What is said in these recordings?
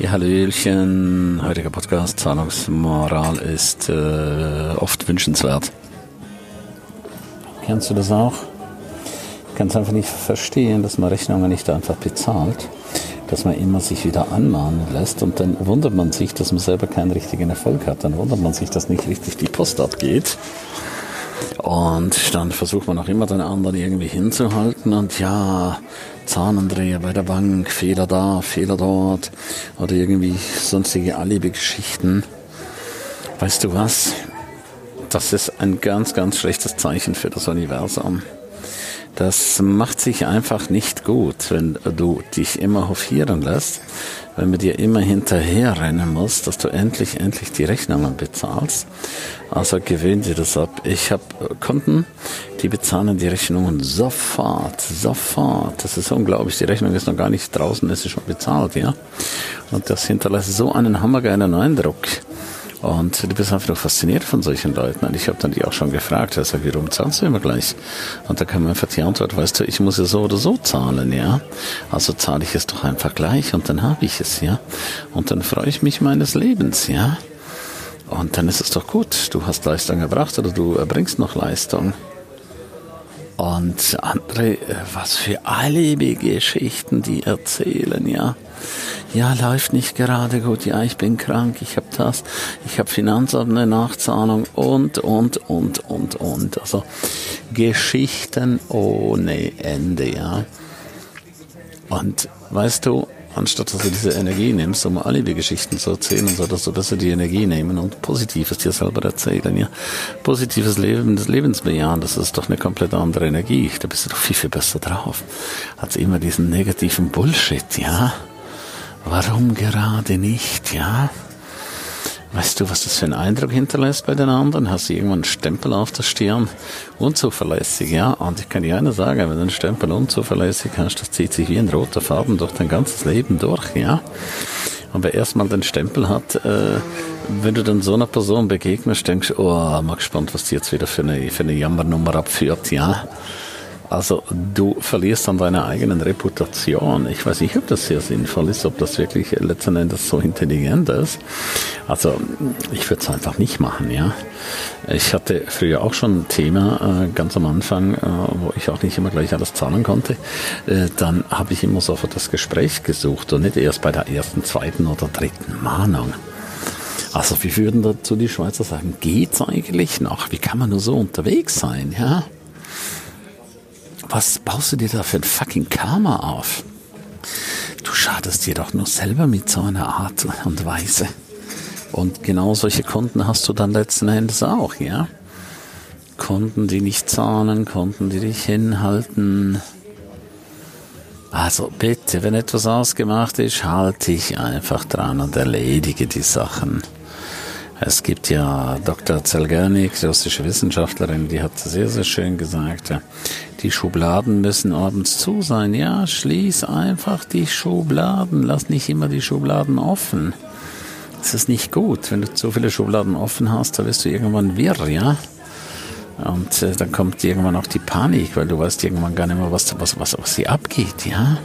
Ja, Hallöchen. Heutiger Podcast. Zahlungsmoral ist äh, oft wünschenswert. Kennst du das auch? Ich kann es einfach nicht verstehen, dass man Rechnungen nicht einfach bezahlt, dass man immer sich wieder anmahnen lässt und dann wundert man sich, dass man selber keinen richtigen Erfolg hat. Dann wundert man sich, dass nicht richtig die Post abgeht. Und dann versucht man auch immer den anderen irgendwie hinzuhalten und ja, Zahnendreher bei der Bank, Fehler da, Fehler dort oder irgendwie sonstige Alibi-Geschichten. Weißt du was? Das ist ein ganz, ganz schlechtes Zeichen für das Universum. Das macht sich einfach nicht gut, wenn du dich immer hofieren lässt, wenn man dir immer hinterherrennen muss, dass du endlich, endlich die Rechnungen bezahlst. Also gewöhn dir das ab. Ich habe Kunden, die bezahlen die Rechnungen sofort, sofort. Das ist unglaublich. Die Rechnung ist noch gar nicht draußen, es ist schon bezahlt, ja. Und das hinterlässt so einen hammergeilen Eindruck. Und du bist einfach fasziniert von solchen Leuten. Und ich habe dann die auch schon gefragt, also warum zahlst du immer gleich? Und da kam einfach die Antwort, weißt du, ich muss ja so oder so zahlen, ja. Also zahle ich es doch einfach gleich und dann habe ich es, ja. Und dann freue ich mich meines Lebens, ja. Und dann ist es doch gut. Du hast Leistung erbracht oder du erbringst noch Leistung. Und andere, was für alle Geschichten die erzählen, ja. Ja, läuft nicht gerade gut. Ja, ich bin krank. Ich habe das. Ich habe Finanzamt eine Nachzahlung und, und, und, und, und. Also Geschichten ohne Ende, ja. Und weißt du, anstatt dass du diese Energie nimmst, um Alibi-Geschichten zu erzählen, solltest du besser die Energie nehmen und Positives dir selber erzählen, ja. Positives Leben, das Lebensbejahen, das ist doch eine komplett andere Energie. Da bist du doch viel, viel besser drauf. Als immer diesen negativen Bullshit, ja. Warum gerade nicht, ja? Weißt du, was das für einen Eindruck hinterlässt bei den anderen? Hast du irgendwann einen Stempel auf der Stirn? Unzuverlässig, ja. Und ich kann dir einer sagen, wenn du einen Stempel unzuverlässig hast, das zieht sich wie ein roter Faden durch dein ganzes Leben durch, ja. Und wer erstmal den Stempel hat, äh, wenn du dann so einer Person begegnest, denkst du, oh, mal gespannt, was die jetzt wieder für eine, für eine Jammernummer abführt, ja. Also du verlierst dann deine eigenen Reputation. Ich weiß nicht, ob das sehr sinnvoll ist, ob das wirklich letzten Endes so intelligent ist. Also ich würde es einfach nicht machen, ja. Ich hatte früher auch schon ein Thema, äh, ganz am Anfang, äh, wo ich auch nicht immer gleich alles zahlen konnte. Äh, dann habe ich immer sofort das Gespräch gesucht und nicht erst bei der ersten, zweiten oder dritten Mahnung. Also wie würden dazu die Schweizer sagen, geht's eigentlich noch? Wie kann man nur so unterwegs sein, ja? Was baust du dir da für ein fucking Karma auf? Du schadest dir doch nur selber mit so einer Art und Weise. Und genau solche Kunden hast du dann letzten Endes auch, ja? Kunden, die nicht zahlen, Kunden, die dich hinhalten. Also bitte, wenn etwas ausgemacht ist, halte dich einfach dran und erledige die Sachen. Es gibt ja Dr. Zelgernik, russische Wissenschaftlerin, die hat sehr, sehr schön gesagt, die Schubladen müssen abends zu sein. Ja, schließ einfach die Schubladen, lass nicht immer die Schubladen offen. Es ist nicht gut. Wenn du zu viele Schubladen offen hast, dann wirst du irgendwann wirr, ja? Und äh, dann kommt irgendwann auch die Panik, weil du weißt irgendwann gar nicht mehr, was, was, was, was hier abgeht, ja?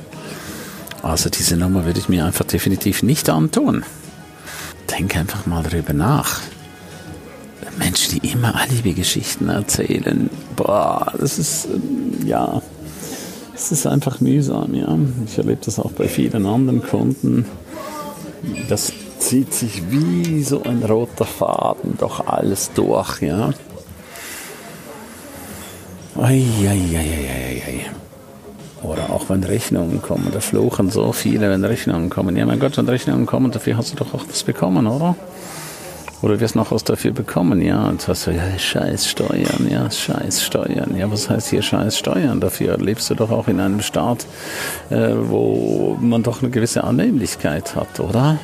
Also diese Nummer würde ich mir einfach definitiv nicht antun denk einfach mal drüber nach. Menschen, die immer Alibi-Geschichten erzählen, boah, das ist, ähm, ja, es ist einfach mühsam, ja. Ich erlebe das auch bei vielen anderen Kunden. Das zieht sich wie so ein roter Faden doch alles durch, ja. Eieieiei. Oder auch wenn Rechnungen kommen, da fluchen so viele, wenn Rechnungen kommen. Ja, mein Gott, wenn Rechnungen kommen, dafür hast du doch auch das bekommen, oder? Oder wirst noch was dafür bekommen, ja. Und sagst du, ja, scheiß Steuern, ja, scheiß Steuern. Ja, was heißt hier scheiß Steuern? Dafür lebst du doch auch in einem Staat, äh, wo man doch eine gewisse Annehmlichkeit hat, oder?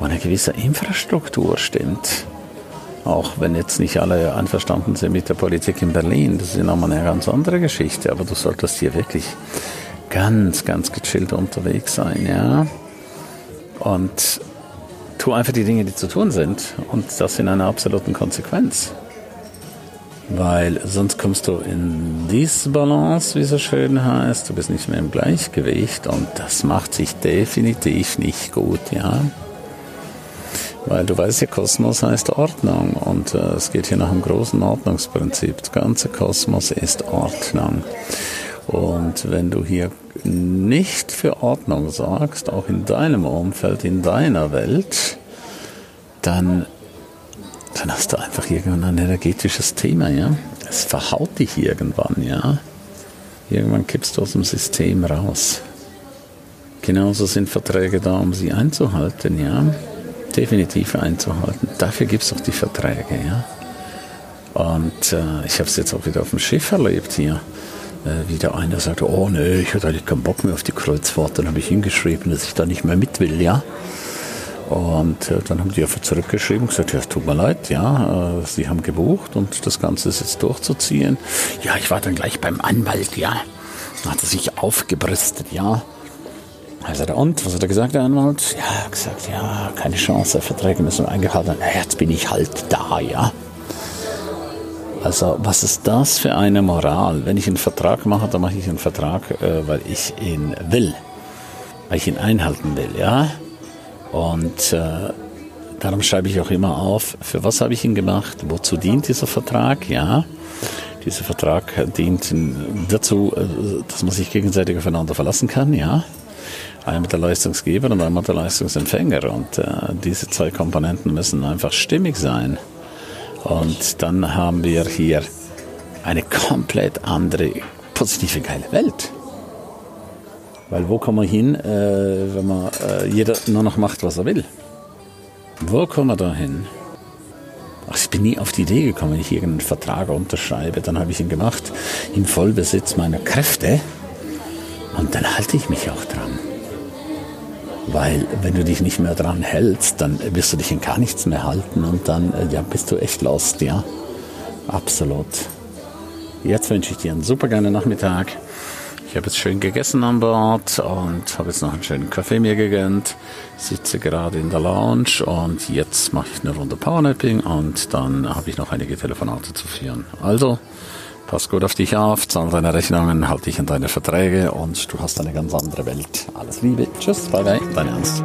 Wo eine gewisse Infrastruktur stimmt. Auch wenn jetzt nicht alle einverstanden sind mit der Politik in Berlin, das ist nochmal eine ganz andere Geschichte, aber du solltest hier wirklich ganz, ganz gechillt unterwegs sein, ja. Und tu einfach die Dinge, die zu tun sind und das in einer absoluten Konsequenz. Weil sonst kommst du in Disbalance, wie es so schön heißt. Du bist nicht mehr im Gleichgewicht und das macht sich definitiv nicht gut, ja. Weil du weißt ja, Kosmos heißt Ordnung und äh, es geht hier nach einem großen Ordnungsprinzip. Der ganze Kosmos ist Ordnung. Und wenn du hier nicht für Ordnung sorgst, auch in deinem Umfeld, in deiner Welt, dann dann hast du einfach irgendwann ein energetisches Thema, ja. Es verhaut dich irgendwann, ja. Irgendwann kippst du aus dem System raus. Genauso sind Verträge da, um sie einzuhalten, ja. Definitiv einzuhalten. Dafür gibt es auch die Verträge, ja. Und äh, ich habe es jetzt auch wieder auf dem Schiff erlebt hier. Äh, wie der eine sagte, oh nee, ich hatte eigentlich keinen Bock mehr auf die Kreuzfahrt. Dann habe ich hingeschrieben, dass ich da nicht mehr mit will, ja. Und äh, dann haben die einfach zurückgeschrieben und gesagt, ja, tut mir leid, ja, äh, sie haben gebucht und das Ganze ist jetzt durchzuziehen. Ja, ich war dann gleich beim Anwalt, ja. Dann hat er sich aufgebrüstet, ja. Also der und, was hat er gesagt, der Anwalt? Ja, gesagt, ja, keine Chance, Verträge müssen eingehalten werden. Ja, jetzt bin ich halt da, ja. Also, was ist das für eine Moral? Wenn ich einen Vertrag mache, dann mache ich einen Vertrag, äh, weil ich ihn will. Weil ich ihn einhalten will, ja. Und äh, darum schreibe ich auch immer auf, für was habe ich ihn gemacht, wozu dient dieser Vertrag, ja. Dieser Vertrag dient dazu, äh, dass man sich gegenseitig aufeinander verlassen kann, ja. Einmal der Leistungsgeber und einmal der Leistungsempfänger. Und äh, diese zwei Komponenten müssen einfach stimmig sein. Und dann haben wir hier eine komplett andere, positive, geile Welt. Weil wo kommen wir hin, äh, wenn man äh, jeder nur noch macht, was er will? Wo kommen wir da hin? Ach, ich bin nie auf die Idee gekommen, wenn ich irgendeinen Vertrag unterschreibe, dann habe ich ihn gemacht im Vollbesitz meiner Kräfte und dann halte ich mich auch dran. Weil wenn du dich nicht mehr dran hältst, dann wirst du dich in gar nichts mehr halten und dann äh, ja, bist du echt lost, ja. Absolut. Jetzt wünsche ich dir einen super geilen Nachmittag. Ich habe jetzt schön gegessen an Bord und habe jetzt noch einen schönen Kaffee mir gegönnt. Sitze gerade in der Lounge und jetzt mache ich eine Runde Powernapping und dann habe ich noch einige Telefonate zu führen. Also, pass gut auf dich auf, zahl deine Rechnungen, halte dich an deine Verträge und du hast eine ganz andere Welt. Alles Liebe. Tschüss, bye bye, dein Ernst.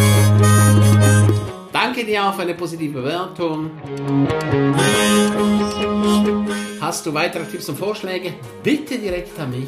Danke dir auch eine positive Bewertung. Hast du weitere Tipps und Vorschläge? Bitte direkt an mich.